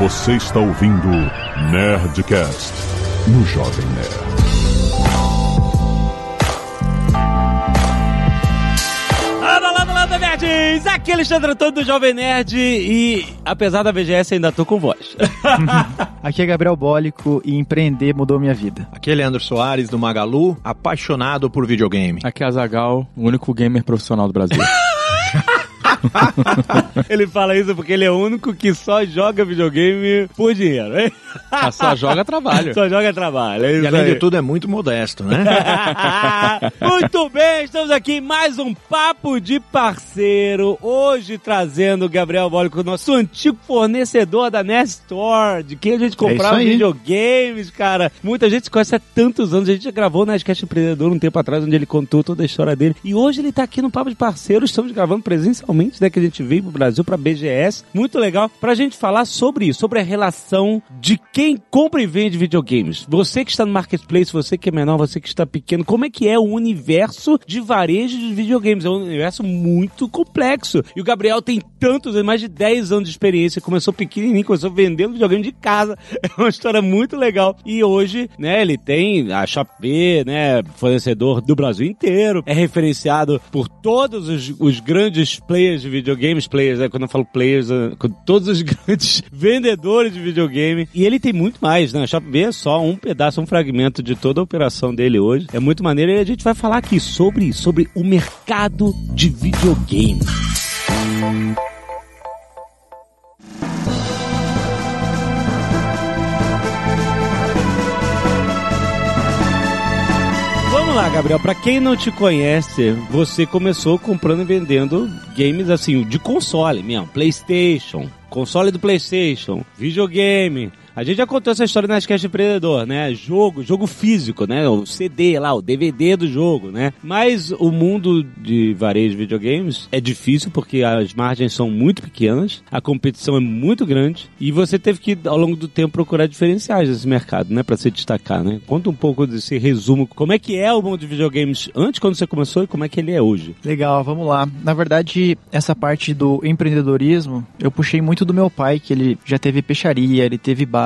Você está ouvindo Nerdcast no Jovem Nerd. Landa, landa, landa, nerds! Aqui é Alexandre Antônio do Jovem Nerd e, apesar da VGS, ainda tô com voz. Aqui é Gabriel Bólico e empreender mudou minha vida. Aqui é Leandro Soares do Magalu, apaixonado por videogame. Aqui é Azagal, o único gamer profissional do Brasil. ele fala isso porque ele é o único que só joga videogame por dinheiro, hein? Ah, só joga trabalho. Só joga trabalho. É E além aí. de tudo é muito modesto, né? Muito bem, estamos aqui em mais um Papo de Parceiro. Hoje trazendo o Gabriel Bólico, nosso antigo fornecedor da Nest Store, de quem a gente comprava aí. videogames, cara. Muita gente se conhece há tantos anos. A gente já gravou o Nerdcast Empreendedor um tempo atrás, onde ele contou toda a história dele. E hoje ele tá aqui no Papo de Parceiro. Estamos gravando presencialmente, né? Que a gente veio pro Brasil, pra BGS. Muito legal. Pra gente falar sobre isso, sobre a relação de quem compra e vende videogames. Você que está no marketplace, você que é menor, você que está pequeno, como é que é o universo de varejo de videogames? É um universo muito complexo. E o Gabriel tem tantos, mais de 10 anos de experiência, começou pequenininho, começou vendendo videogame de casa. É uma história muito legal. E hoje, né, ele tem a Shopee, né, fornecedor do Brasil inteiro. É referenciado por todos os, os grandes players de videogames, players, né, quando eu falo players, com todos os grandes vendedores de videogame. E ele tem muito mais, né? A Shopee é só um pedaço, um fragmento de toda a operação dele hoje. É muito maneiro e a gente vai falar aqui sobre, sobre o mercado de videogame. Vamos lá, Gabriel. Pra quem não te conhece, você começou comprando e vendendo games assim, de console mesmo, PlayStation, console do PlayStation, videogame. A gente já contou essa história na Nerdcast Empreendedor, né? Jogo, jogo físico, né? O CD lá, o DVD do jogo, né? Mas o mundo de varejo de videogames é difícil porque as margens são muito pequenas, a competição é muito grande e você teve que, ao longo do tempo, procurar diferenciais nesse mercado, né? Pra se destacar, né? Conta um pouco desse resumo. Como é que é o mundo de videogames antes, quando você começou, e como é que ele é hoje? Legal, vamos lá. Na verdade, essa parte do empreendedorismo, eu puxei muito do meu pai, que ele já teve peixaria, ele teve bar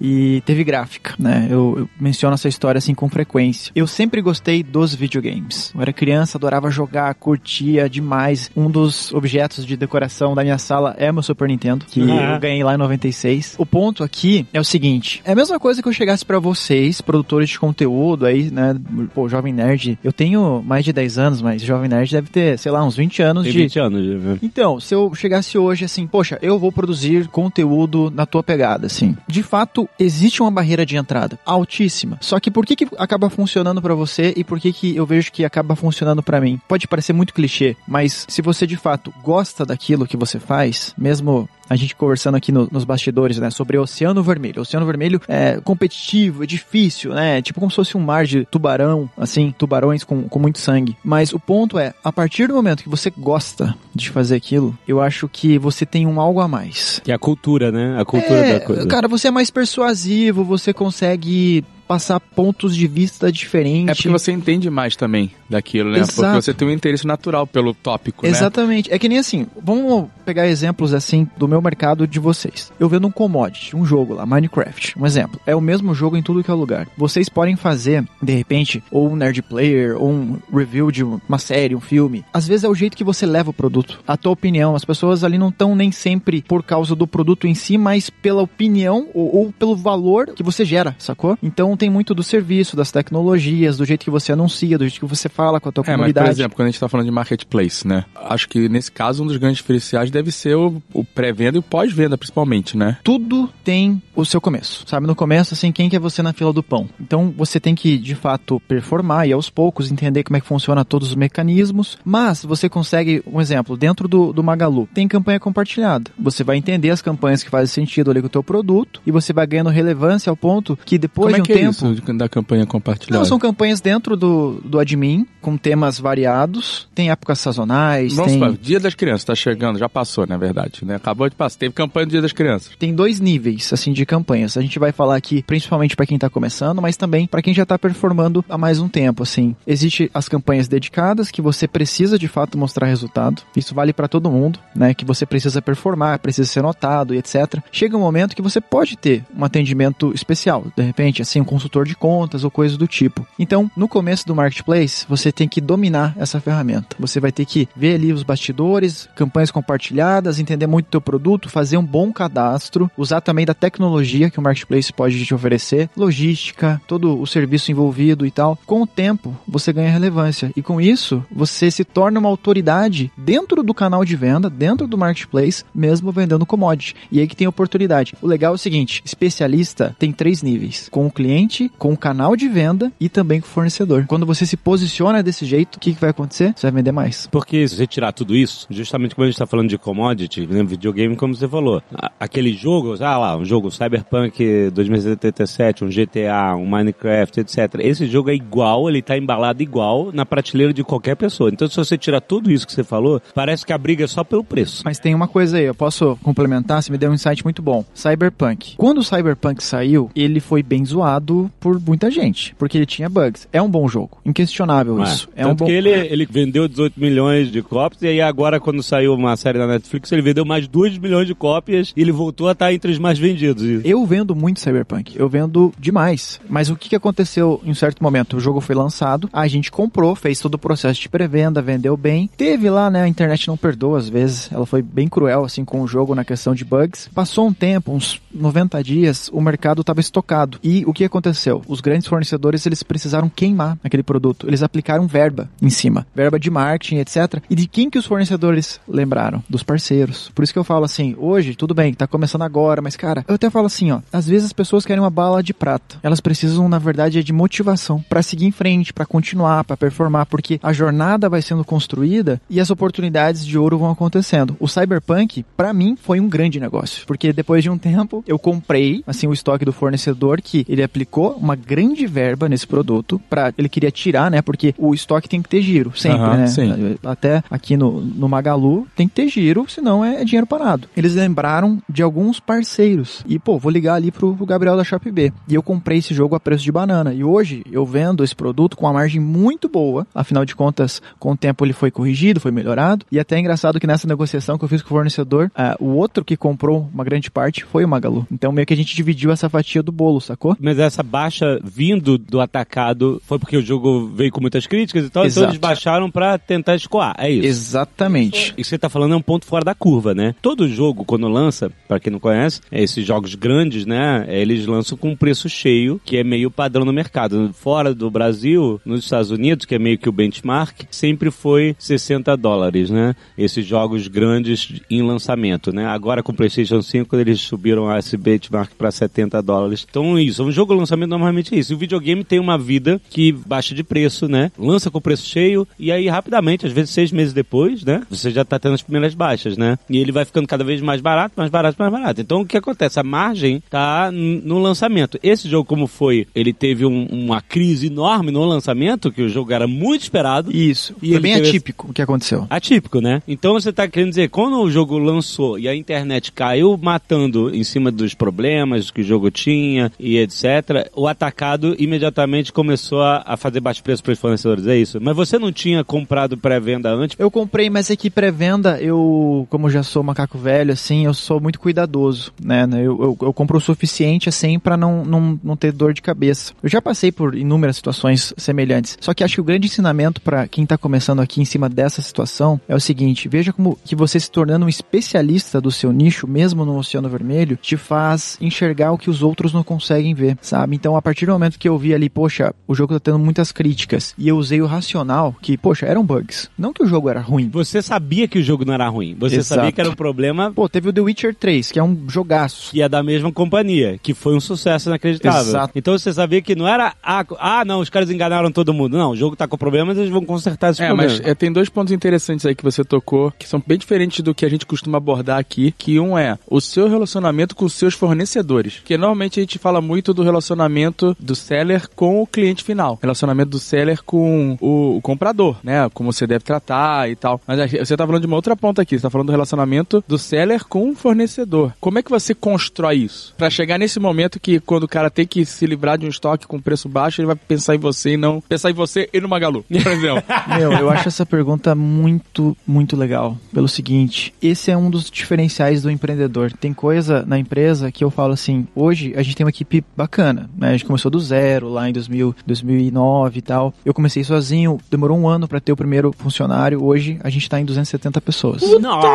e teve gráfica, né? Eu, eu menciono essa história assim com frequência. Eu sempre gostei dos videogames. Eu era criança, adorava jogar, curtia demais. Um dos objetos de decoração da minha sala é meu Super Nintendo, que Ah. eu ganhei lá em 96. O ponto aqui é o seguinte: é a mesma coisa que eu chegasse pra vocês, produtores de conteúdo aí, né? Pô, Jovem Nerd. Eu tenho mais de 10 anos, mas Jovem Nerd deve ter, sei lá, uns 20 anos Tem de. 20 anos? Então, se eu chegasse hoje assim, poxa, eu vou produzir conteúdo na tua pegada, assim. De fato, existe uma barreira de entrada altíssima. Só que por que que acaba funcionando pra você e por que que eu vejo que acaba funcionando pra mim? Pode parecer muito clichê, mas se você de fato gosta daquilo que você faz, mesmo a gente conversando aqui no- nos bastidores, né, sobre o Oceano Vermelho. O Oceano Vermelho é competitivo, é difícil, né? Tipo como se fosse um mar de tubarão, assim, tubarões com, com muito sangue. Mas o ponto é, a partir do momento que você gosta de fazer aquilo, eu acho que você tem um algo a mais. Que é a cultura, né? A cultura É, da coisa. Cara, você é mais persuasivo, você consegue passar pontos de vista diferentes. É porque você entende mais também daquilo, né? Exato. Porque você tem um interesse natural pelo tópico, né? Exatamente. É que nem assim, vamos pegar exemplos assim do meu mercado de vocês. Eu vendo um commodity, um jogo lá, Minecraft, um exemplo. É o mesmo jogo em tudo que é lugar. Vocês podem fazer, de repente, ou um nerd player, ou um review de uma série, um filme. Às vezes é o jeito que você leva o produto. A tua opinião, as pessoas ali não estão nem sempre por causa do produto em si, mas pela opinião ou, ou pelo valor que você gera, sacou? Então tem muito do serviço, das tecnologias, do jeito que você anuncia, do jeito que você fala com a tua É, mas comunidade. por exemplo, quando a gente tá falando de marketplace, né? Acho que nesse caso um dos grandes diferenciais deve ser o, o pré-venda e o pós-venda, principalmente, né? tudo tem o seu começo, sabe? No começo, assim, quem que é você na fila do pão? Então, você tem que, de fato, performar e aos poucos entender como é que funciona todos os mecanismos, mas você consegue, um exemplo, dentro do, do Magalu, tem campanha compartilhada. Você vai entender as campanhas que fazem sentido ali com o teu produto e você vai ganhando relevância ao ponto que depois Como é de um que é tempo. isso da campanha compartilhada? Não, são campanhas dentro do, do admin, com temas variados. Tem épocas sazonais, Vamos tem, supor, Dia das Crianças, tá chegando, já passou, na verdade, né? Acabou de passar. Teve campanha do Dia das Crianças. tem dois níveis, assim, de campanhas. A gente vai falar aqui principalmente para quem tá começando, mas também para quem já tá performando há mais um tempo, assim. Existe as campanhas dedicadas, que você precisa de fato mostrar resultado. Isso vale para todo mundo, né? Que você precisa performar, precisa ser notado e etc. Chega um momento que você pode ter um atendimento especial, de repente, assim, um consultor de contas ou coisa do tipo. Então, no começo do marketplace, você tem que dominar essa ferramenta. Você vai ter que ver ali os bastidores, campanhas compartilhadas, entender muito do teu produto, fazer um bom cadastro, usar também da tecnologia que o marketplace pode te oferecer, logística, todo o serviço envolvido e tal. Com o tempo, você ganha relevância e com isso, você se torna uma autoridade dentro do canal de venda, dentro do marketplace, mesmo vendendo commodity. E aí que tem oportunidade. O legal é o seguinte, especialista tem três níveis: com o cliente, com o canal de venda e também com o fornecedor. Quando você se posiciona desse jeito, o que, que vai acontecer? Você vai vender mais. Porque se você tirar tudo isso, justamente como a gente está falando de commodity, né, videogame, como você falou, aquele jogo, ah lá, um jogo Cyberpunk 2077, um GTA, um Minecraft, etc. Esse jogo é igual, ele tá embalado igual na prateleira de qualquer pessoa. Então, se você tirar tudo isso que você falou, parece que a briga é só pelo preço. Mas tem uma coisa aí, eu posso complementar, você me deu um insight muito bom. Cyberpunk. Quando o Cyberpunk saiu, ele foi bem zoado por muita gente, porque ele tinha bugs. É um bom jogo, inquestionável isso. É Tanto um bom que ele, ele vendeu 18 milhões de cópias e aí agora quando saiu uma série da Netflix ele vendeu mais 2 milhões de cópias e ele voltou a estar entre os mais vendidos. Eu vendo muito Cyberpunk, eu vendo demais. Mas o que, que aconteceu em um certo momento? O jogo foi lançado, a gente comprou, fez todo o processo de pré-venda, vendeu bem. Teve lá, né? A internet não perdoa às vezes. Ela foi bem cruel, assim, com o jogo na questão de bugs. Passou um tempo, uns 90 dias, o mercado estava estocado. E o que aconteceu? Os grandes fornecedores, eles precisaram queimar aquele produto. Eles aplicaram verba em cima. Verba de marketing, etc. E de quem que os fornecedores lembraram? Dos parceiros. Por isso que eu falo assim, hoje, tudo bem, tá começando agora, mas cara, eu até falo assim, ó, às vezes as pessoas querem uma bala de prata. Elas precisam, na verdade, é de motivação para seguir em frente, para continuar, para performar, porque a jornada vai sendo construída e as oportunidades de ouro vão acontecendo. O Cyberpunk, para mim, foi um grande negócio, porque depois de um tempo eu comprei, assim, o estoque do fornecedor que ele aplicou uma grande verba nesse produto para ele queria tirar, né? Porque o estoque tem que ter giro, sempre, Aham, né? sim. Até aqui no, no Magalu tem que ter giro, senão é dinheiro parado. Eles lembraram de alguns parceiros. E, pô, vou ligar ali pro, pro Gabriel da Shop B. E eu comprei esse jogo a preço de banana. E hoje eu vendo esse produto com uma margem muito boa. Afinal de contas, com o tempo ele foi corrigido, foi melhorado. E até é engraçado que nessa negociação que eu fiz com o fornecedor, ah, o outro que comprou uma grande parte foi o Magalu. Então meio que a gente dividiu essa fatia do bolo, sacou? Mas essa baixa vindo do atacado foi porque o jogo veio com muitas críticas e tal, então Exato. eles baixaram pra tentar escoar. É isso. Exatamente. Que você tá falando é um ponto fora da curva, né? Todo jogo, quando lança, pra quem não conhece, é esses jogos grandes, né? Eles lançam com um preço cheio, que é meio padrão no mercado. Fora do Brasil, nos Estados Unidos, que é meio que o benchmark, sempre foi 60 dólares, né? Esses jogos grandes em lançamento, né? Agora com o PlayStation 5 eles subiram esse benchmark pra 70 dólares. Então isso, um jogo lançamento normalmente é isso. E o videogame tem uma vida que baixa de preço, né? Lança com preço cheio e aí rapidamente, às vezes seis meses depois, né? Você já tá tendo as primeiras baixas, né? E ele vai ficando cada vez mais barato, mais barato, mais barato. Então o que acontece? A margem tá no lançamento. Esse jogo, como foi, ele teve um- uma crise enorme no lançamento, que o jogo era muito esperado. Isso. E foi bem teve- atípico o que aconteceu. Atípico, né? Então você tá querendo dizer, quando o jogo lançou e a internet caiu matando em cima dos problemas que o jogo tinha e etc., o atacado imediatamente começou a, a fazer baixo preço para os fornecedores, é isso? Mas você não tinha comprado pré-venda antes? Eu comprei, mas é que pré-venda, eu, como já sou macaco velho, assim, eu sou muito cuidadoso, né? Eu, eu, eu compro o suficiente, assim, pra não, não, não ter dor de cabeça. Eu já passei por inúmeras situações semelhantes. Só que acho que o grande ensinamento pra quem tá começando aqui em cima dessa situação é o seguinte: veja como que você se tornando um especialista do seu nicho, mesmo no Oceano Vermelho, te faz enxergar o que os outros não conseguem ver, sabe? Então, a partir do momento que eu vi ali, poxa, o jogo tá tendo muitas críticas, e eu usei o racional, que, poxa, eram bugs. Não que o jogo era ruim. Você sabia que o jogo não era ruim. Você Exato. sabia que era um problema Pô, teve o The Witcher 3, que é um jogaço. que é da mesma companhia, que foi um sucesso inacreditável. Exato. Então você sabia que não era, ah, ah, não, os caras enganaram todo mundo. Não, o jogo tá com problemas, eles vão consertar esse É, problema. mas é, tem dois pontos interessantes aí que você tocou, que são bem diferentes do que a gente costuma abordar aqui, que um é o seu relacionamento com os seus fornecedores. Porque normalmente a gente fala muito do relacionamento do seller com o cliente final, relacionamento do seller com o, o comprador, né? Como você deve tratar e tal. Mas você tá falando de uma outra ponta aqui, você tá falando do relacionamento do seller com o fornecedor. Como é que você constrói isso? Para chegar nesse momento que quando o cara tem que se livrar de um estoque com preço baixo, ele vai pensar em você e não pensar em você e no Magalu, por exemplo. Meu, eu acho essa pergunta muito, muito legal. Pelo seguinte, esse é um dos diferenciais do empreendedor. Tem coisa na empresa que eu falo assim, hoje a gente tem uma equipe bacana, né? A gente começou do zero lá em 2000, 2009 e tal. Eu comecei sozinho, demorou um ano para ter o primeiro funcionário. Hoje a gente tá em 270 pessoas. Nossa!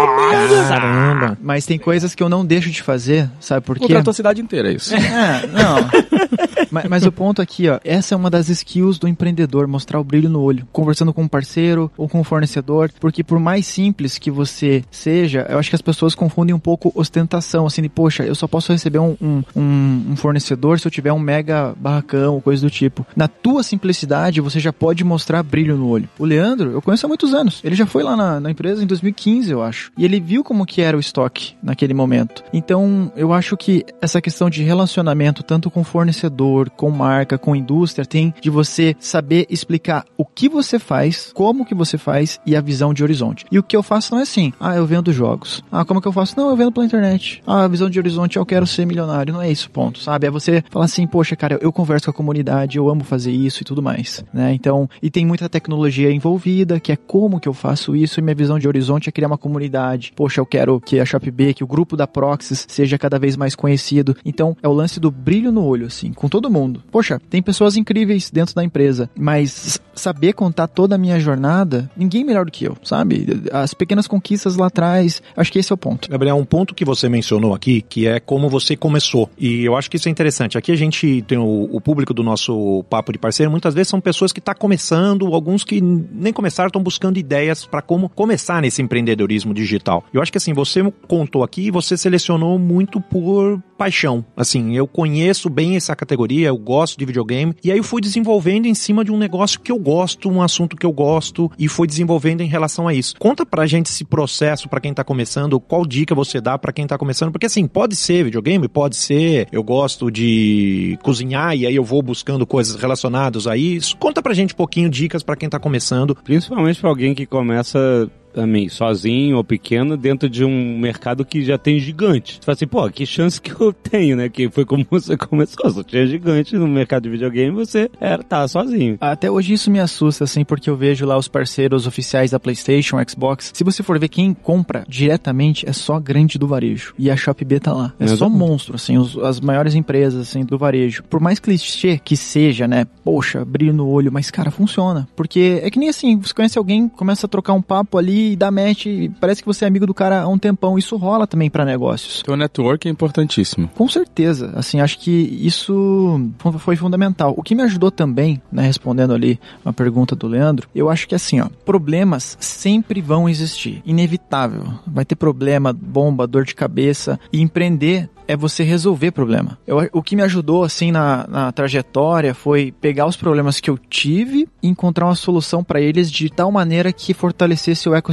Caramba! Mas tem coisas que eu não deixo de fazer, sabe por quê? Contratou a cidade inteira, é isso. É, não. mas, mas o ponto aqui, ó, essa é uma das skills do empreendedor, mostrar o brilho no olho, conversando com um parceiro ou com um fornecedor, porque por mais simples que você seja, eu acho que as pessoas confundem um pouco ostentação, assim, de, poxa, eu só posso receber um, um, um, um fornecedor se eu tiver um mega barracão coisa do tipo. Na tua simplicidade, você já pode mostrar brilho no olho. O Leandro, eu conheço há muitos anos. Ele já foi lá na, na empresa em 2015, eu acho. E ele viu como que era o estoque naquele momento. Então, eu acho que essa questão de relacionamento, tanto com fornecedor, com marca, com indústria, tem de você saber explicar o que você faz, como que você faz e a visão de horizonte. E o que eu faço não é assim, ah, eu vendo jogos. Ah, como que eu faço? Não, eu vendo pela internet. Ah, a visão de horizonte, eu quero ser milionário. Não é isso, ponto, sabe? É você falar assim, poxa, cara, eu converso com a comunidade, eu amo fazer isso e tudo mais, né? Então, e tem muita tecnologia envolvida, que é como que eu faço isso, e minha visão de horizonte é criar uma comunidade. Poxa, eu quero que a ShopB, que o grupo da Proxys seja cada vez mais conhecido. Então, é o lance do brilho no olho, assim, com todo mundo. Poxa, tem pessoas incríveis dentro da empresa, mas saber contar toda a minha jornada, ninguém melhor do que eu, sabe? As pequenas conquistas lá atrás, acho que esse é o ponto. Gabriel, um ponto que você mencionou aqui, que é como você começou. E eu acho que isso é interessante. Aqui a gente tem o, o público do nosso papo de parceiro, muitas vezes são pessoas que estão tá começando, alguns que nem começaram, estão buscando ideias para como começar nesse empreendedorismo digital. Eu acho que assim, você contou aqui, você selecionou muito por paixão. Assim, eu conheço bem essa categoria, eu gosto de videogame, e aí eu fui desenvolvendo em cima de um negócio que eu gosto, um assunto que eu gosto, e fui desenvolvendo em relação a isso. Conta pra gente esse processo para quem tá começando, qual dica você dá para quem tá começando, porque assim, pode ser videogame, pode ser eu gosto de cozinhar e aí eu vou buscando coisas relacionadas a isso. Conta pra gente um pouquinho dicas para quem tá começando. Principalmente para alguém que começa também sozinho ou pequeno dentro de um mercado que já tem gigante. Você fala assim, pô, que chance que eu tenho, né? Que foi como você começou, só tinha gigante no mercado de videogame, você era tá sozinho. Até hoje isso me assusta assim, porque eu vejo lá os parceiros oficiais da PlayStation, Xbox. Se você for ver quem compra diretamente é só grande do varejo. E a Shopee tá lá. É Exatamente. só monstro assim, os, as maiores empresas assim do varejo. Por mais clichê que seja, né? Poxa, brilho no olho, mas cara, funciona. Porque é que nem assim, você conhece alguém, começa a trocar um papo ali e dá match, e parece que você é amigo do cara há um tempão. Isso rola também para negócios. Então, o network é importantíssimo. Com certeza. Assim, acho que isso foi fundamental. O que me ajudou também, né, respondendo ali a pergunta do Leandro, eu acho que assim, ó, problemas sempre vão existir. Inevitável. Vai ter problema, bomba, dor de cabeça. E empreender é você resolver problema. Eu, o que me ajudou, assim, na, na trajetória foi pegar os problemas que eu tive e encontrar uma solução para eles de tal maneira que fortalecesse o ecossistema.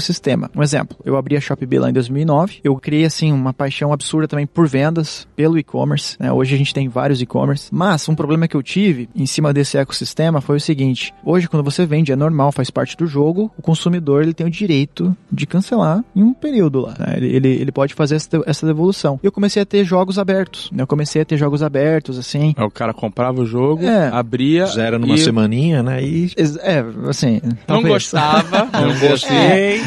Um exemplo, eu abri a Shopee lá em 2009, eu criei, assim, uma paixão absurda também por vendas, pelo e-commerce, né? Hoje a gente tem vários e-commerce, mas um problema que eu tive em cima desse ecossistema foi o seguinte, hoje quando você vende é normal, faz parte do jogo, o consumidor ele tem o direito de cancelar em um período lá, né? ele, ele, ele pode fazer essa, essa devolução. E eu comecei a ter jogos abertos, né? Eu comecei a ter jogos abertos, assim. Aí o cara comprava o jogo, É. abria. Zero numa e semaninha, né? E É, assim. Não talvez. gostava, não Não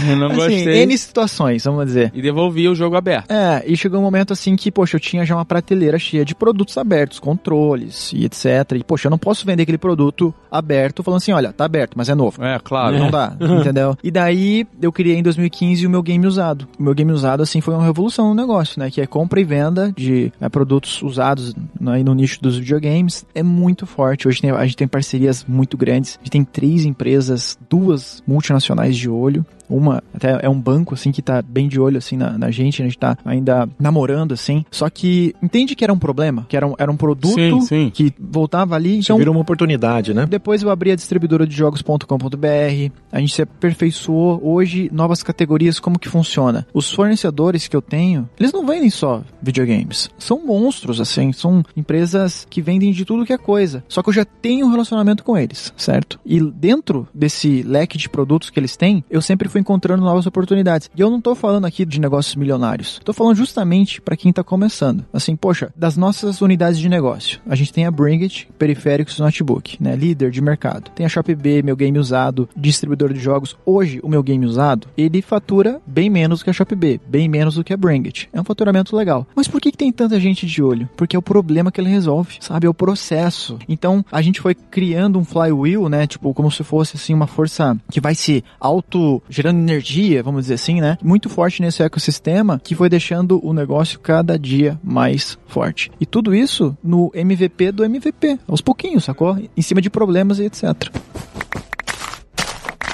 não Assim, gostei. N situações, vamos dizer. E devolvia o jogo aberto. É, e chegou um momento assim que, poxa, eu tinha já uma prateleira cheia de produtos abertos, controles e etc. E, poxa, eu não posso vender aquele produto aberto falando assim, olha, tá aberto, mas é novo. É, claro. Não dá, entendeu? E daí eu criei em 2015 o meu game usado. O meu game usado, assim, foi uma revolução no negócio, né? Que é compra e venda de né, produtos usados né, no nicho dos videogames. É muito forte. Hoje tem- a gente tem parcerias muito grandes. A gente tem três empresas, duas multinacionais de olho. Uma até é um banco, assim, que tá bem de olho, assim, na, na gente, a gente tá ainda namorando, assim. Só que entende que era um problema, que era um, era um produto Sim, sim. que voltava ali. Isso Então, vira uma oportunidade, né? depois eu abri a distribuidora de jogos.com.br, a gente se aperfeiçoou hoje novas categorias, como que funciona. Os fornecedores que eu tenho, eles não vendem só videogames, são monstros assim, são empresas que vendem de tudo que é coisa. Só que eu já tenho um relacionamento com eles, certo? E dentro desse leque de produtos que eles têm, eu sempre fui encontrando novas oportunidades. E eu não tô falando aqui de negócios milionários. Tô falando justamente para quem tá começando. Assim, poxa, das nossas unidades de negócio, a gente tem a Bringit, periféricos notebook, né? Líder de mercado. Tem a ShopB, meu game usado, distribuidor de jogos. Hoje, o meu game usado, ele fatura bem menos que a ShopB, bem menos do que a Bringit. É um faturamento legal. Mas por que, que tem tanta gente de olho? Porque é o problema que ele resolve, sabe? É o processo. Então, a gente foi criando um flywheel, né? Tipo, como se fosse assim uma força que vai se auto gerando energia, vamos dizer assim, né? Muito forte nesse ecossistema que foi deixando o negócio cada dia mais forte. E tudo isso no MVP do MVP, aos pouquinhos, sacou? Em cima de problemas e etc.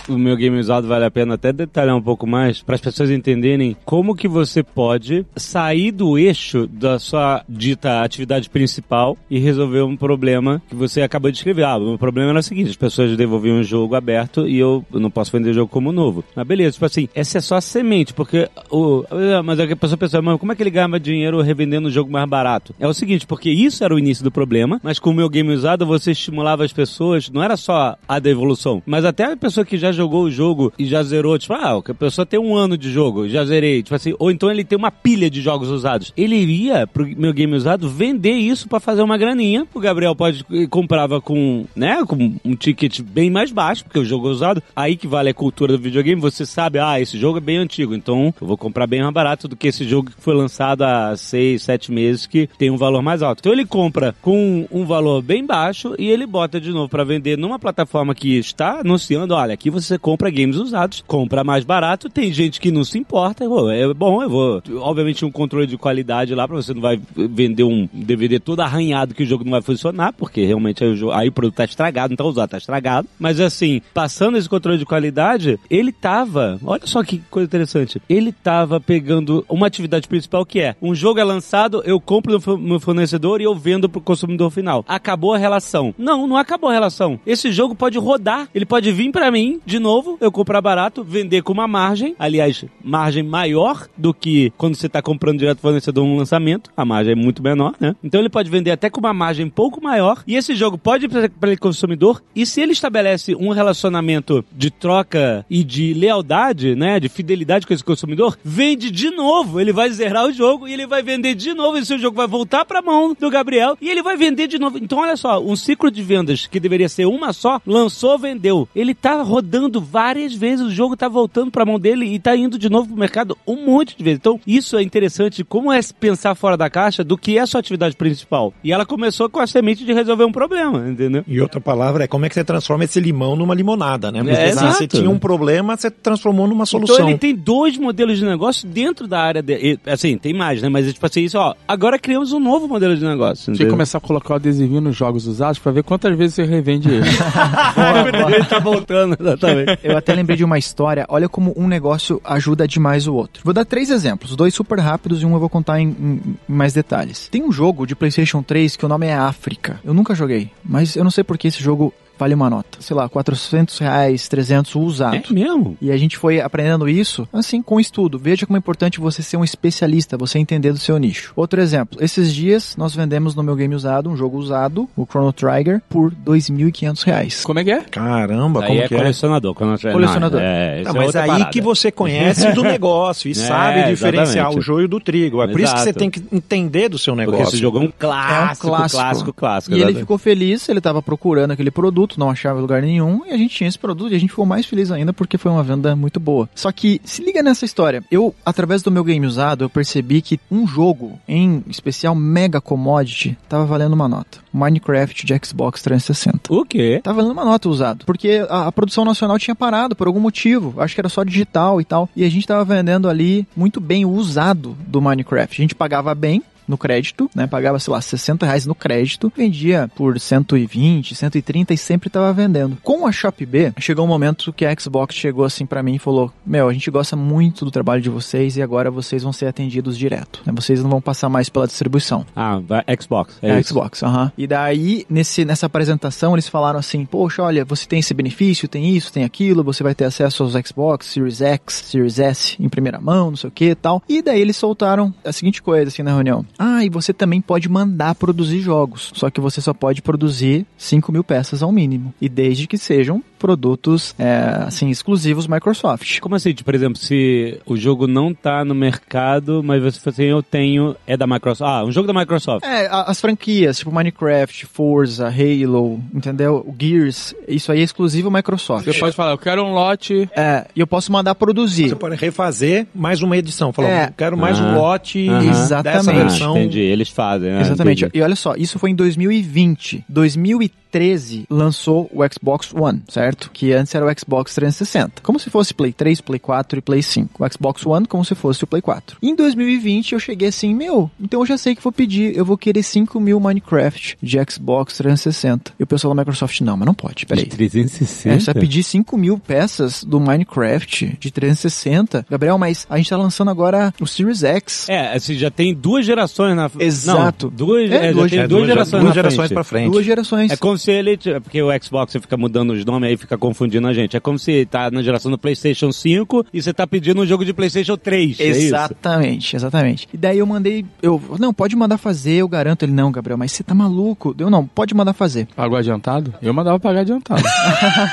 o meu game usado vale a pena até detalhar um pouco mais para as pessoas entenderem como que você pode sair do eixo da sua dita atividade principal e resolver um problema que você acabou de escrever. Ah, o problema era o seguinte, as pessoas devolviam um jogo aberto e eu não posso vender o jogo como novo. Mas beleza, tipo assim, essa é só a semente, porque o... Mas a pessoa pensa, mas como é que ele ganhava dinheiro revendendo um jogo mais barato? É o seguinte, porque isso era o início do problema, mas com o meu game usado você estimulava as pessoas, não era só a devolução, mas até a pessoa que já jogou o jogo e já zerou, tipo, ah, a pessoa tem um ano de jogo, já zerei, tipo assim, ou então ele tem uma pilha de jogos usados. Ele ia pro meu game usado vender isso para fazer uma graninha. O Gabriel pode comprava com, né, com um ticket bem mais baixo, porque o jogo é usado. Aí que vale a cultura do videogame, você sabe, ah, esse jogo é bem antigo, então eu vou comprar bem mais barato do que esse jogo que foi lançado há seis, sete meses que tem um valor mais alto. Então ele compra com um valor bem baixo e ele bota de novo para vender numa plataforma que está anunciando, olha, aqui você compra games usados, compra mais barato, tem gente que não se importa, é bom, eu vou, obviamente um controle de qualidade lá para você não vai vender um DVD todo arranhado que o jogo não vai funcionar, porque realmente aí o, jogo, aí o produto tá estragado, não tá usado, tá estragado. Mas assim, passando esse controle de qualidade, ele tava, olha só que coisa interessante, ele tava pegando uma atividade principal que é, um jogo é lançado, eu compro no fornecedor e eu vendo pro consumidor final. Acabou a relação. Não, não acabou a relação. Esse jogo pode rodar, ele pode vir para mim de novo, eu comprar barato, vender com uma margem, aliás, margem maior do que quando você está comprando direto do fornecedor um lançamento, a margem é muito menor, né? Então ele pode vender até com uma margem um pouco maior, e esse jogo pode ir para o consumidor, e se ele estabelece um relacionamento de troca e de lealdade, né, de fidelidade com esse consumidor, vende de novo, ele vai zerar o jogo e ele vai vender de novo, esse jogo vai voltar para a mão do Gabriel e ele vai vender de novo. Então olha só, um ciclo de vendas que deveria ser uma só, lançou, vendeu. Ele tá rodando várias vezes, o jogo tá voltando pra mão dele e tá indo de novo pro mercado um monte de vezes. Então, isso é interessante, como é pensar fora da caixa do que é a sua atividade principal. E ela começou com a semente de resolver um problema, entendeu? E outra palavra é como é que você transforma esse limão numa limonada, né? Porque É, assim, você tinha um problema, você transformou numa solução. Então ele tem dois modelos de negócio dentro da área dele. Assim, tem mais, né? Mas tipo assim, isso, ó, agora criamos um novo modelo de negócio. Tinha que começar a colocar o adesivinho nos jogos usados pra ver quantas vezes você revende ele. ele tá voltando, exatamente. Eu até lembrei de uma história. Olha como um negócio ajuda demais o outro. Vou dar três exemplos, dois super rápidos e um eu vou contar em, em- mais detalhes. Tem um jogo de PlayStation 3 que o nome é África. Eu nunca joguei, mas eu não sei por que esse jogo vale uma nota. Sei lá, 400 reais, 300 usado. É mesmo? E a gente foi aprendendo isso, assim, com estudo. Veja como é importante você ser um especialista, você entender do seu nicho. Outro exemplo, esses dias nós vendemos no meu game usado, um jogo usado, o Chrono Trigger, por 2.500 reais. Como é que é? Caramba, Aí como é que é? colecionador. Colecionador. É, isso Não, é mas outra aí parada. que você conhece do negócio e É, sabe diferenciar exatamente. o joio do trigo. É por isso que você tem que entender do seu Porque negócio. esse jogo é um clássico, clássico. clássico, clássico. E ele exatamente. ficou feliz, ele estava procurando aquele produto, não achava em lugar nenhum, e a gente tinha esse produto e a gente ficou mais feliz ainda porque foi uma venda muito boa. Só que, se liga nessa história, eu, através do meu game usado, eu percebi que um jogo, em especial Mega Commodity, tava valendo uma nota. Minecraft de Xbox 360. O quê? Tava valendo uma nota usado. Porque a, a produção nacional tinha parado por algum motivo. Acho que era só digital e tal. E a gente tava vendendo ali muito bem o usado do Minecraft. A gente pagava bem no crédito, né? Pagava, sei lá, 60 reais no crédito, vendia por 120, 130 e sempre tava vendendo. Com a Shop B, chegou um momento que a Xbox chegou assim para mim e falou: Meu, a gente gosta muito do trabalho de vocês e agora vocês vão ser atendidos direto. Né? Vocês não vão passar mais pela distribuição. Ah, Xbox. É, É. Xbox, aham. E daí, nesse, nessa apresentação, eles falaram assim: Poxa, olha, você tem esse benefício, tem isso, tem aquilo, você vai ter acesso aos Xbox, Series X, Series S em primeira mão, não sei o que e tal. E daí eles soltaram a seguinte coisa assim na reunião: Ah, e você também pode mandar produzir jogos, só que você só pode produzir 5 mil peças ao mínimo. E desde que sejam produtos, é, assim, exclusivos Microsoft. Como assim, por exemplo, se o jogo não tá no mercado, mas você fala assim, eu tenho, é da Microsoft. Ah, um jogo da Microsoft. É, as franquias, tipo Minecraft, Forza, Halo, entendeu? O Gears, isso aí é exclusivo Microsoft. Você pode falar, eu quero um lote. É, e eu posso mandar produzir. Você pode refazer mais uma edição. Falou, É. quero mais Ah. um lote Aham. dessa Exatamente. Ah, versão. entendi, eles fazem. né? Exatamente. Entendi. E olha só, isso foi em 2020. 2013 lançou o Xbox One, certo? Que antes era o Xbox 360. Como se fosse Play 3, Play 4 e Play 5. O Xbox One como se fosse o Play 4. Em 2020 eu cheguei assim, meu, então eu já sei que vou pedir, eu vou querer 5 mil Minecraft de Xbox 360. E o pessoal da Microsoft, não, mas não pode, peraí. De 360? É, você vai pedir 5 mil peças do Minecraft de 360. Gabriel, mas a gente tá lançando agora o Series X. É, assim, já tem duas gerações na Exato. Não, duas, É, é, duas- É, duas, gerações, duas na gerações frente. pra frente. Duas gerações. É como se ele. Porque o Xbox você fica mudando os nomes aí fica confundindo a gente. É como se tá na geração do PlayStation 5 e você tá pedindo um jogo de PlayStation 3. É isso? Exatamente, exatamente. E daí eu mandei, eu, não, pode mandar fazer, eu garanto. Ele, não, Gabriel, mas você tá maluco? Deu, não, pode mandar fazer. Pagou adiantado? Eu mandava pagar adiantado.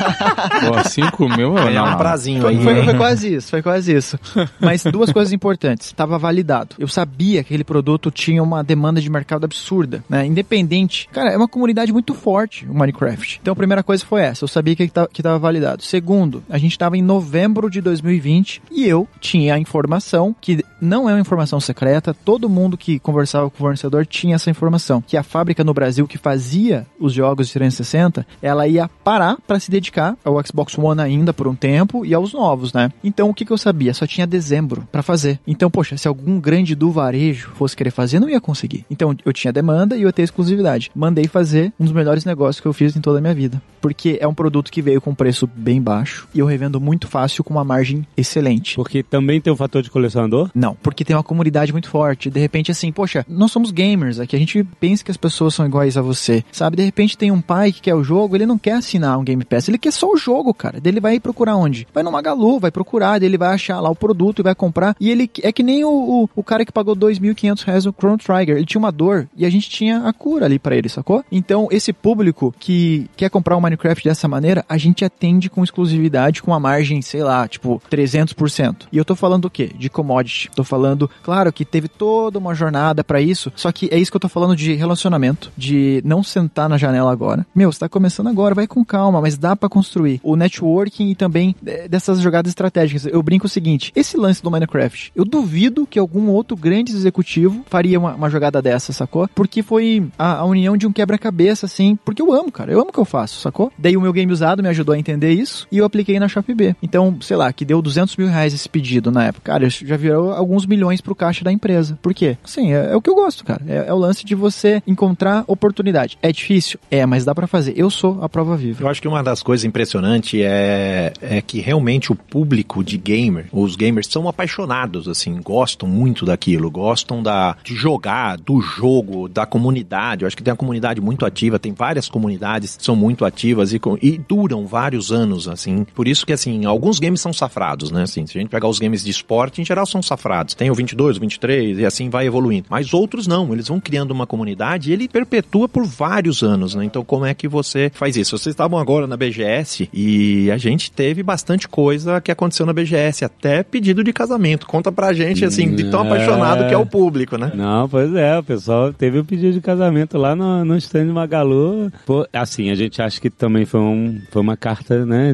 Pô, 5 mil, eu não. um prazinho Foi, aí. foi- né? foi quase isso, foi quase isso. Mas duas coisas importantes. Tava validado. Eu sabia que aquele produto tinha uma demanda de mercado absurda, né? Independente. Cara, é uma comunidade muito forte, o Minecraft. Então a primeira coisa foi essa. Eu sabia que que tava validado. Segundo, a gente tava em novembro de 2020 e eu tinha a informação que não é uma informação secreta. Todo mundo que conversava com o fornecedor tinha essa informação. Que a fábrica no Brasil que fazia os jogos de 360, ela ia parar para se dedicar ao Xbox One ainda por um tempo e aos novos, né? Então o que, que eu sabia? Só tinha dezembro para fazer. Então, poxa, se algum grande do varejo fosse querer fazer, não ia conseguir. Então eu tinha demanda e eu ia ter exclusividade. Mandei fazer um dos melhores negócios que eu fiz em toda a minha vida. Porque é um produto que veio com preço bem baixo e eu revendo muito fácil com uma margem excelente. Porque também tem o fator de colecionador. Não, porque tem uma comunidade muito forte. De repente, assim, poxa, nós somos gamers aqui, a gente pensa que as pessoas são iguais a você, sabe? De repente tem um pai que quer o jogo, ele não quer assinar um Game Pass, ele quer só o jogo, cara. Daí ele vai procurar onde? Vai no Magalu, vai procurar, daí ele vai achar lá o produto e vai comprar. E ele é que nem o, o, o cara que pagou 2.500 reais no Chrono Trigger. Ele tinha uma dor e a gente tinha a cura ali pra ele, sacou? Então, esse público que quer comprar o Minecraft dessa maneira, a gente atende com exclusividade, com uma margem, sei lá, tipo 300%. E eu tô falando do quê? De commodity. Tô falando, claro que teve toda uma jornada pra isso, só que é isso que eu tô falando de relacionamento, de não sentar na janela agora. Meu, você tá começando agora, vai com calma, mas dá pra construir. O networking e também eh, dessas jogadas estratégicas. Eu brinco o seguinte, esse lance do Minecraft, eu duvido que algum outro grande executivo faria uma, uma jogada dessa, sacou? Porque foi a, a união de um quebra-cabeça, assim, porque eu amo, cara, eu amo o que eu faço, sacou? Daí o meu game usado me ajudou a entender isso e eu apliquei na Shop B. Então, sei lá, que deu 200 mil reais esse pedido na época. Cara, isso já virou alguns milhões pro caixa da empresa. Por quê? Sim, é, é o que eu gosto, cara. É, é o lance de você encontrar oportunidade. É difícil? É, mas dá pra fazer. Eu sou a prova viva. Eu acho que uma das coisas impressionantes é, é que realmente o público de gamer, os gamers são apaixonados, assim, gostam muito daquilo, gostam da, de jogar, do jogo, da comunidade. Eu acho que tem uma comunidade muito ativa, tem várias comunidades que são muito ativas e, e duram vários anos, assim. Por isso que, assim, alguns games são safrados, né? Assim, se a gente pegar os games de esporte, em geral são safrados. Tem o 22, o 23 e assim vai evoluindo. Mas outros não, eles vão criando uma comunidade e ele perpetua por vários anos, né? Então como é que você faz isso? Vocês estavam agora na BGS e a gente teve bastante coisa que aconteceu na BGS, até pedido de casamento. Conta pra gente, assim, de tão apaixonado que é o público, né? Não, pois é, o pessoal teve o pedido de casamento lá no, no stand Magalu. Pô, assim, a gente acha que também foi um, foi foi uma carta, né?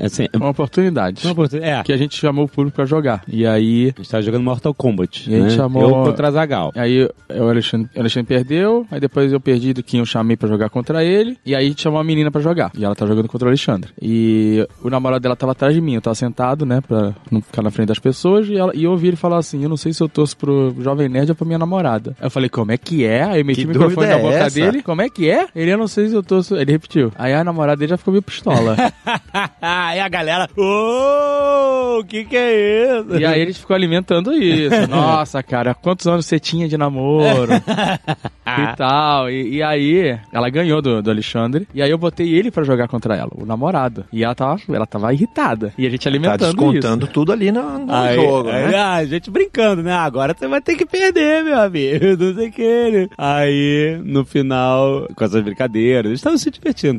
é, Assim, Uma oportunidade. uma oportunidade. É, Que a gente chamou o público pra jogar. E aí. a gente tava jogando Mortal Kombat. E a gente né? chamou- Eu contra Zagal. Aí o Alexandre, o Alexandre perdeu, aí depois eu perdi do quem eu chamei pra jogar contra ele, e aí a gente chamou a menina pra jogar. E ela tá jogando contra o Alexandre. E o namorado dela tava atrás de mim, eu tava sentado, né, pra não ficar na frente das pessoas, e, ela, e eu ouvi ele falar assim: Eu não sei se eu torço pro Jovem Nerd ou pra minha namorada. Aí eu falei: Como é que é? Aí eu meti Que o microfone na é boca essa? dele: Como é que é? Ele, eu não sei se eu torço. Ele repetiu. Aí a namorada dele já ficou meio pistola. e a galera, ô, o que que é isso? E aí eles ficou alimentando isso. Nossa, cara, quantos anos você tinha de namoro? e tal. E, e aí, ela ganhou do, do Alexandre. E aí eu botei ele pra jogar contra ela, o namorado. E ela tava, ela tava irritada. E a gente Tá alimentando descontando tudo ali no, no Aí, jogo, aí, né? ah, a gente brincando, né? Agora você vai ter que perder, meu amigo. Não sei o que. né? Aí, no final, com essas brincadeiras, eles estavam se divertindo,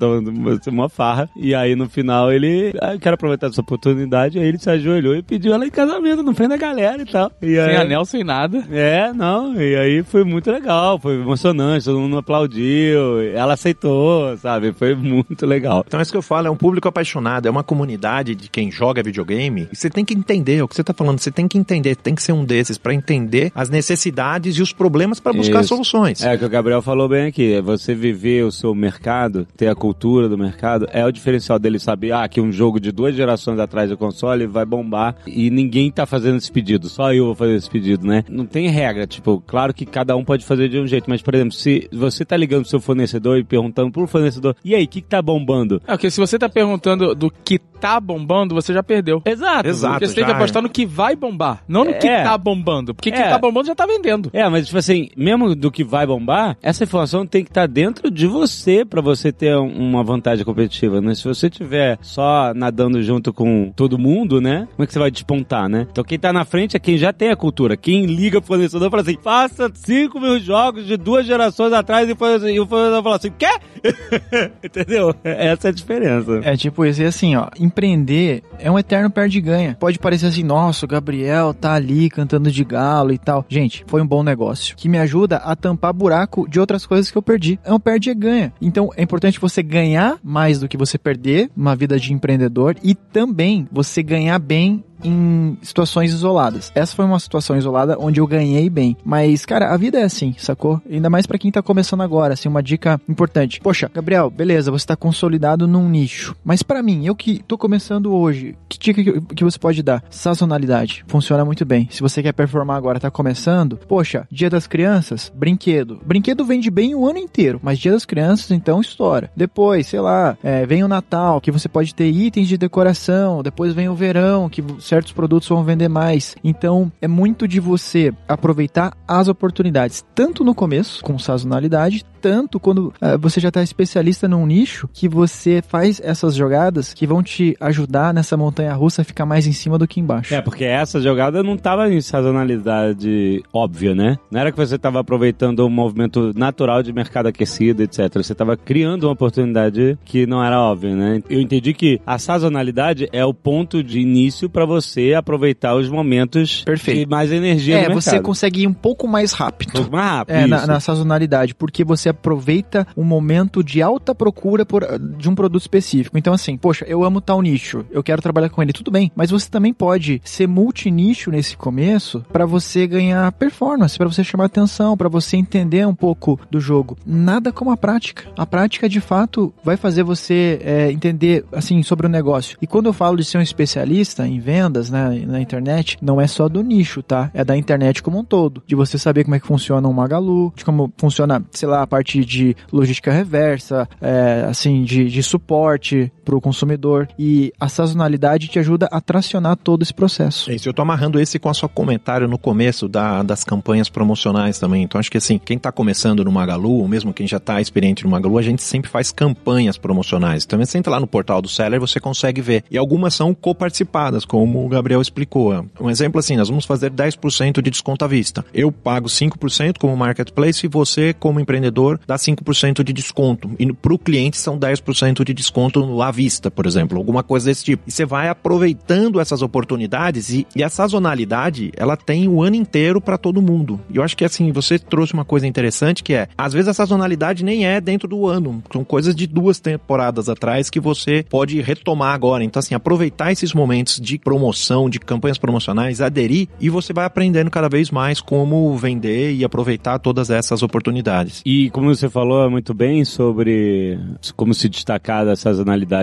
estavam uma farra. E aí, no final, ele. Ah, eu quero aproveitar essa oportunidade. Aí ele se ajoelhou e pediu ela em casamento no frente da galera e tal. E aí, Sem anel, sem nada. É, não, e aí foi muito legal, foi emocionante, todo mundo aplaudiu, ela aceitou, sabe? Foi muito legal. Então é isso que eu falo, é um público apaixonado, é uma comunidade de quem joga videogame. E você tem que entender o que você tá falando, você tem que entender, tem que ser um desses pra entender as necessidades e os problemas pra buscar Isso. soluções. É o que o Gabriel falou bem aqui, é você viver o seu mercado, ter a cultura do mercado, é o diferencial dele saber, ah, que um jogo de duas gerações atrás do console vai bombar e ninguém tá fazendo esse pedido, só eu vou fazer esse pedido, né? Não tem regra, tipo, claro que cada um pode fazer de um jeito, mas, por exemplo, se você tá ligando pro seu fornecedor e perguntando pro fornecedor, e aí, o que que tá bombando? É, porque se você tá perguntando do que tá bombando, você já perdeu. Exato. Exato. Porque você tem que apostar no que vai bombar, não no que É. tá bombando. Porque o que É. tá bombando já tá vendendo. É, mas tipo assim, mesmo do que vai bombar, essa informação tem que estar dentro de você pra você ter um- uma vantagem competitiva, né? Se você tiver só nadando junto com todo mundo, né? Como é que você vai despontar, né? Então quem tá na frente é quem já tem a cultura. Quem liga pro fornecedor fala assim, faça 5 mil jogos de duas gerações atrás e, o fornecedor fala assim, quê? Entendeu? Essa é a diferença. É tipo isso, e assim, ó, empreender é um eterno perde-ganha. Pode parecer assim, nossa, o Gabriel tá ali cantando de galo e tal. Gente, foi um bom negócio que me ajuda a tampar buraco de outras coisas que eu perdi. É um perde-ganha. Então é importante você ganhar mais do que você perder, uma vida de empreendedor, e também você ganhar bem em situações isoladas. Essa foi uma situação isolada onde eu ganhei bem. Mas, cara, a vida é assim, sacou? Ainda mais pra quem tá começando agora, assim, uma dica importante. Poxa, Gabriel, beleza, você tá consolidado num nicho. Mas pra mim, eu que tô começando hoje, que dica que, que você pode dar? Sazonalidade. Funciona muito bem. Se você quer performar agora, tá começando, poxa, Dia das Crianças, brinquedo. Brinquedo vende bem o ano inteiro, mas Dia das Crianças, então, estoura. Depois, sei lá, é, vem o Natal, que você pode ter itens de decoração. Depois vem o verão, que certos produtos vão vender mais. Então, é muito de você aproveitar as oportunidades, tanto no começo, com sazonalidade, tanto quando ah, você já está especialista num nicho, que você faz essas jogadas que vão te ajudar nessa montanha russa a ficar mais em cima do que embaixo. É, porque essa jogada não tava em sazonalidade óbvia, né? Não era que você tava aproveitando um movimento natural de mercado aquecido, etc. Você tava criando uma oportunidade que não era óbvia, né? Eu entendi que a sazonalidade é o ponto de início para você aproveitar os momentos Perfeito. de mais energia É, no você mercado. consegue ir um pouco mais Um rápido. pouco mais rápido. É, na, na sazonalidade, porque você aproveita um momento de alta procura por, de um produto específico. Então, assim, poxa, eu amo tal nicho, eu quero trabalhar com ele, tudo bem, mas você também pode ser multinicho nesse começo para você ganhar performance, para você chamar atenção, para você entender um pouco do jogo. Nada como a prática. A prática, de fato, vai fazer você é, entender, assim, sobre o negócio. E quando eu falo de ser um especialista em vendas, né, na internet, não é só do nicho, tá? É da internet como um todo. De você saber como é que funciona um Magalu, de como funciona, sei lá, a parte de logística reversa, é, assim, de, de suporte para o consumidor. E a sazonalidade te ajuda a tracionar todo esse processo. É isso, eu tô amarrando esse com o seu comentário no começo da- das campanhas promocionais também. Então acho que assim, quem tá começando no Magalu, ou mesmo quem já tá experiente no Magalu, a gente sempre faz campanhas promocionais. Então você entra lá no portal do Seller, você consegue ver. E algumas são coparticipadas, como o Gabriel explicou. Um exemplo assim, nós vamos fazer 10% de desconto à vista. Eu pago 5% como marketplace e você, como empreendedor, dá 5% de desconto. E pro cliente são 10% de desconto à vista, por exemplo, alguma coisa desse tipo. E você vai aproveitando essas oportunidades e, e a sazonalidade, ela tem o ano inteiro para todo mundo. E eu acho que assim, você trouxe uma coisa interessante que é, às vezes a sazonalidade nem é dentro do ano, são coisas de duas temporadas atrás que você pode retomar agora. Então assim, aproveitar esses momentos de promoção, de campanhas promocionais, aderir e você vai aprendendo cada vez mais como vender e aproveitar todas essas oportunidades. E como você falou muito bem sobre como se destacar das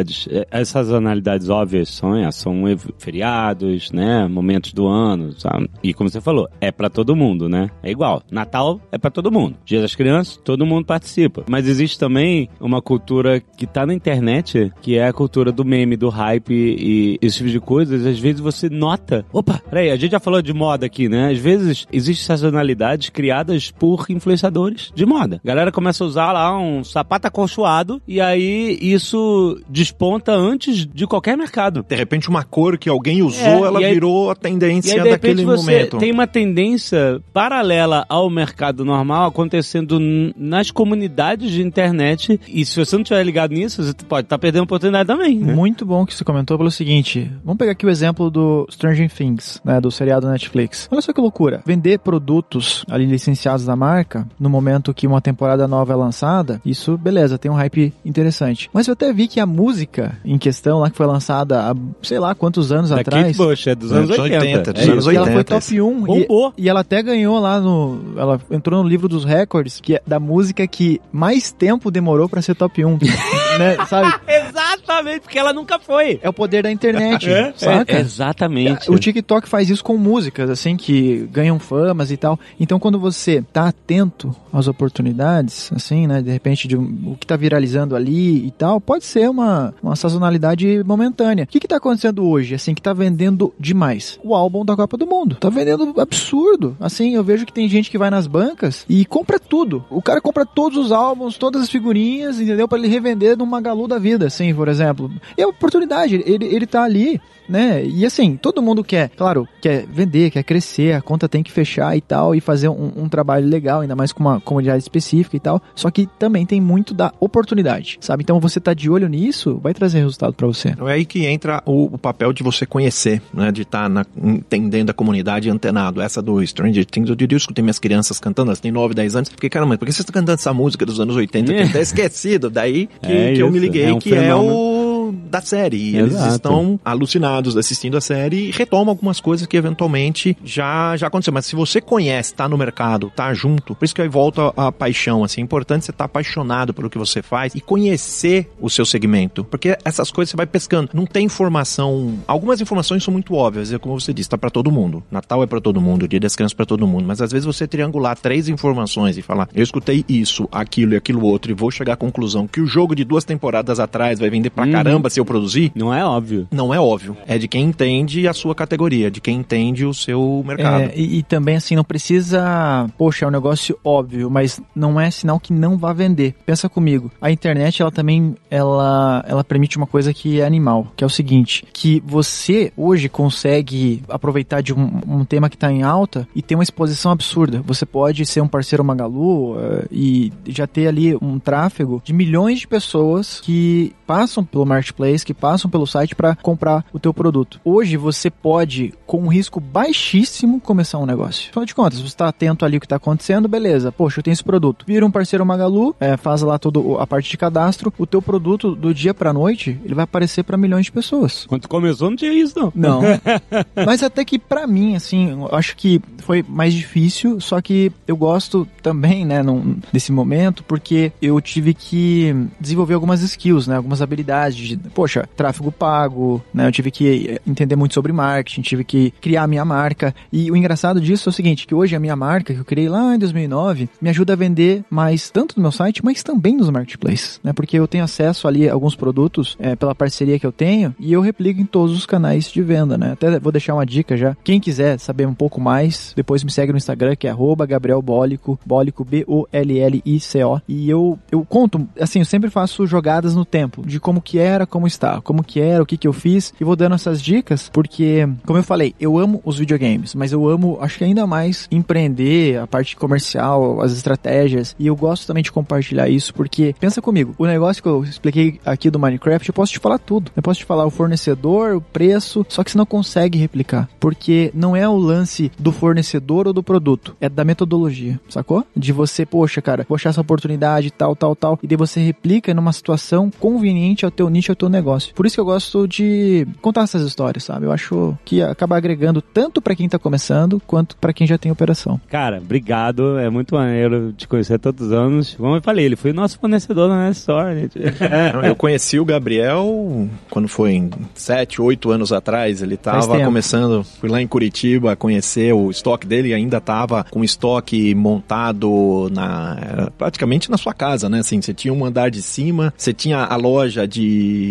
sazonalidades, eh, as sazonalidades óbvias são, é, são feriados, né, momentos do ano, sabe? E como você falou, é pra todo mundo, né? É igual. Natal é pra todo mundo. Dia das Crianças, todo mundo participa. Mas existe também uma cultura que tá na internet, que é a cultura do meme, do hype e esse tipo de coisas. Às vezes você nota. Opa, peraí, a gente já falou de moda aqui, né? Às vezes existem sazonalidades criadas por influenciadores de moda. A galera começa a usar lá um sapato acolchoado e aí isso desponta antes de qualquer mercado. De repente, uma cor que alguém usou, É, ela aí- virou a E tendência aí, de repente, daquele você momento. tem uma tendência paralela ao mercado normal acontecendo nas comunidades de internet. E se você não estiver ligado nisso, você pode estar perdendo oportunidade também. Né? Muito bom que você comentou pelo seguinte. Vamos pegar aqui o exemplo do Stranger Things, né, do seriado Netflix. Olha só que loucura. Vender produtos ali licenciados da marca no momento que uma temporada nova é lançada, isso beleza, tem um hype interessante. Mas eu até vi que a música em questão lá que foi lançada há sei lá quantos anos Da atrás, Kate Bush, é dos É, anos dos 80. 80, dos É anos isso. e ela foi 80, top 1 e, Bombou. e ela até ganhou lá no. Ela entrou no livro dos recordes, que é da música que mais tempo demorou pra ser top 1. né? Sabe? Exatamente, porque ela nunca foi. É o poder da internet, É, saca? é, exatamente. O TikTok faz isso com músicas, assim, que ganham famas e tal. Então, quando você tá atento às oportunidades, assim, né, de repente, de um- o que tá viralizando ali e tal, pode ser uma, uma sazonalidade momentânea. O que que tá acontecendo hoje, assim, que tá vendendo demais? O álbum da Copa do Mundo. Tá vendendo absurdo. Assim, eu vejo que tem gente que vai nas bancas e compra tudo. O cara compra todos os álbuns, todas as figurinhas, entendeu? Pra ele revender num Magalu da vida, assim, por exemplo. E a oportunidade, ele, ele tá ali né? E assim, todo mundo quer, claro, quer vender, quer crescer, a conta tem que fechar e tal, e fazer um, um trabalho legal, ainda mais com uma comunidade específica e tal. Só que também tem muito da oportunidade, sabe? Então você tá de olho nisso, vai trazer resultado pra você. É aí que entra o, o papel de você conhecer, né? De estar entendendo a comunidade antenado. Essa do Stranger Things, eu diria, eu escutei minhas crianças cantando, elas têm 9, 10 anos. Fiquei, caramba, por que você está cantando essa música dos anos 80? Eu tinha até esquecido. Daí que, É que eu me liguei é um que é fenômeno. o da série. E eles estão alucinados assistindo a série e retomam algumas coisas que eventualmente já, já aconteceram. Mas se você conhece, tá no mercado, tá junto, por isso que aí volta a, a paixão, assim, é importante você estar apaixonado pelo que você faz e conhecer o seu segmento, porque essas coisas você vai pescando. Não tem informação, algumas informações são muito óbvias, é como você disse, tá para todo mundo. Natal é para todo mundo, Dia das Crianças para todo mundo, mas às vezes você triangular três informações e falar, eu escutei isso, aquilo e aquilo outro e vou chegar à conclusão que o jogo de duas temporadas atrás vai vender pra Uhum. caramba se eu produzir, Não é óbvio. não é óbvio. É de quem entende a sua categoria, de quem entende o seu mercado. É, e, e também assim, não precisa, poxa, é um negócio óbvio, mas não é sinal que não vá vender. Pensa comigo, a internet ela também ela, ela permite uma coisa que é animal, que é o seguinte, que você hoje consegue aproveitar de um, um tema que está em alta e ter uma exposição absurda. Você pode ser um parceiro Magalu eh, e já ter ali um tráfego de milhões de pessoas que passam pelo marketplace, que passam pelo site para comprar o teu produto. Hoje você pode, com um risco baixíssimo, começar um negócio. Afinal de contas, você está atento ali o que está acontecendo, beleza. Poxa, eu tenho esse produto. Vira um parceiro Magalu, é, faz lá toda a parte de cadastro. O teu produto do dia para noite, ele vai aparecer para milhões de pessoas. Quando começou, não tinha isso, não. Não. Mas até que pra mim, assim, eu acho que foi mais difícil, só que eu gosto também, né, num, desse momento, porque eu tive que desenvolver algumas skills, né, algumas habilidades de, poxa, tráfego pago, né, eu tive que eh, entender muito sobre marketing, tive que criar a minha marca. E o engraçado disso é o seguinte, que hoje a minha marca, que eu criei lá em 2009, me ajuda a vender mais tanto no meu site, mas também nos marketplaces, né, porque eu tenho acesso ali a alguns produtos eh, pela parceria que eu tenho e eu replico em todos os canais de venda, né? Até vou deixar uma dica já. Quem quiser saber um pouco mais, depois me segue no Instagram, que é arroba Gabriel Bólico, Bólico, B-O-L-L-I-C-O. E eu, eu conto, assim, eu sempre faço jogadas no tempo, de como que era, como como está, como que era, o que que eu fiz, e vou dando essas dicas, porque, como eu falei, eu amo os videogames, mas eu amo, acho que ainda mais, empreender, a parte comercial, as estratégias, e eu gosto também de compartilhar isso, porque, pensa comigo, o negócio que eu expliquei aqui do Minecraft, eu posso te falar tudo. Eu posso te falar o fornecedor, o preço, só que você não consegue replicar, porque não é o lance do fornecedor ou do produto, é da metodologia, sacou? De você, poxa, cara, vou achar essa oportunidade, tal, tal, tal, e daí você replica numa situação conveniente ao teu nicho, ao teu negócio. Por isso que eu gosto de contar essas histórias, sabe? Eu acho que acaba agregando tanto para quem tá começando, quanto para quem já tem operação. Cara, obrigado. É muito maneiro te conhecer há tantos anos. Como eu falei, ele foi nosso fornecedor na Store. Gente. É, eu conheci o Gabriel quando foi em 7, 8 anos atrás. Ele tava começando, fui lá em Curitiba conhecer o estoque dele, ainda tava com estoque montado na praticamente na sua casa, né? Assim, você tinha um andar de cima, você tinha a loja de,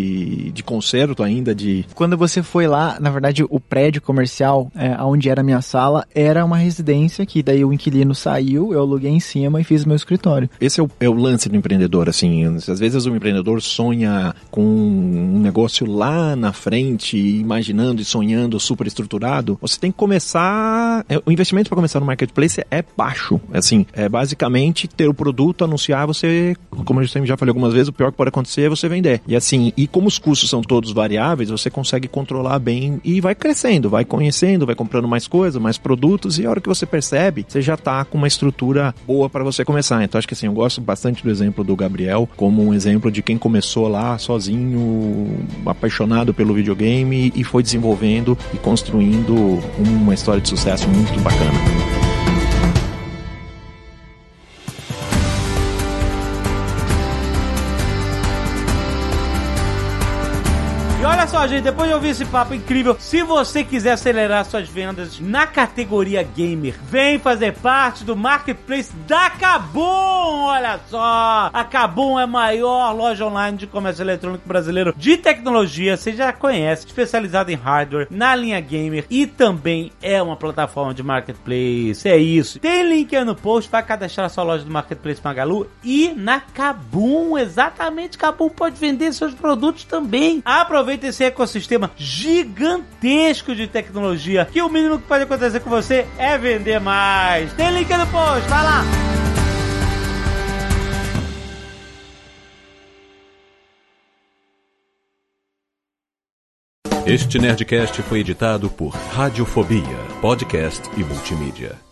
de concerto ainda de Quando você foi lá, na verdade, o prédio comercial, é, onde era a minha sala, era uma residência que daí o inquilino saiu, eu aluguei em cima e fiz meu escritório. Esse é o, é o lance do empreendedor, assim. Às vezes o empreendedor sonha com um negócio lá na frente, imaginando e sonhando super estruturado. Você tem que começar. é, o investimento para começar no marketplace é baixo. Assim, é basicamente ter o produto, anunciar, você, como eu já falei algumas vezes, o pior que pode acontecer é você vender. E assim, e como os custos são todos variáveis, você consegue controlar bem e vai crescendo, vai conhecendo, vai comprando mais coisas, mais produtos, e a hora que você percebe, você já tá com uma estrutura boa para você começar. Então acho que assim, eu gosto bastante do exemplo do Gabriel como um exemplo de quem começou lá sozinho, apaixonado pelo videogame e foi desenvolvendo e construindo uma história de sucesso muito bacana. Gente, depois de ouvir esse papo incrível, se você quiser acelerar suas vendas na categoria gamer, vem fazer parte do marketplace da Kabum! Olha só! A Kabum é a maior loja online de comércio eletrônico brasileiro de tecnologia, você já conhece, especializada em hardware, na linha gamer e também é uma plataforma de marketplace. É isso. Tem link aí no post, vai cadastrar sua loja do Marketplace Magalu e na Kabum, exatamente, Kabum pode vender seus produtos também. Aproveita esse ecossistema gigantesco de tecnologia que o mínimo que pode acontecer com você é vender mais. Tem link no post, vai lá. Este Nerdcast foi editado por Radiofobia, podcast e multimídia.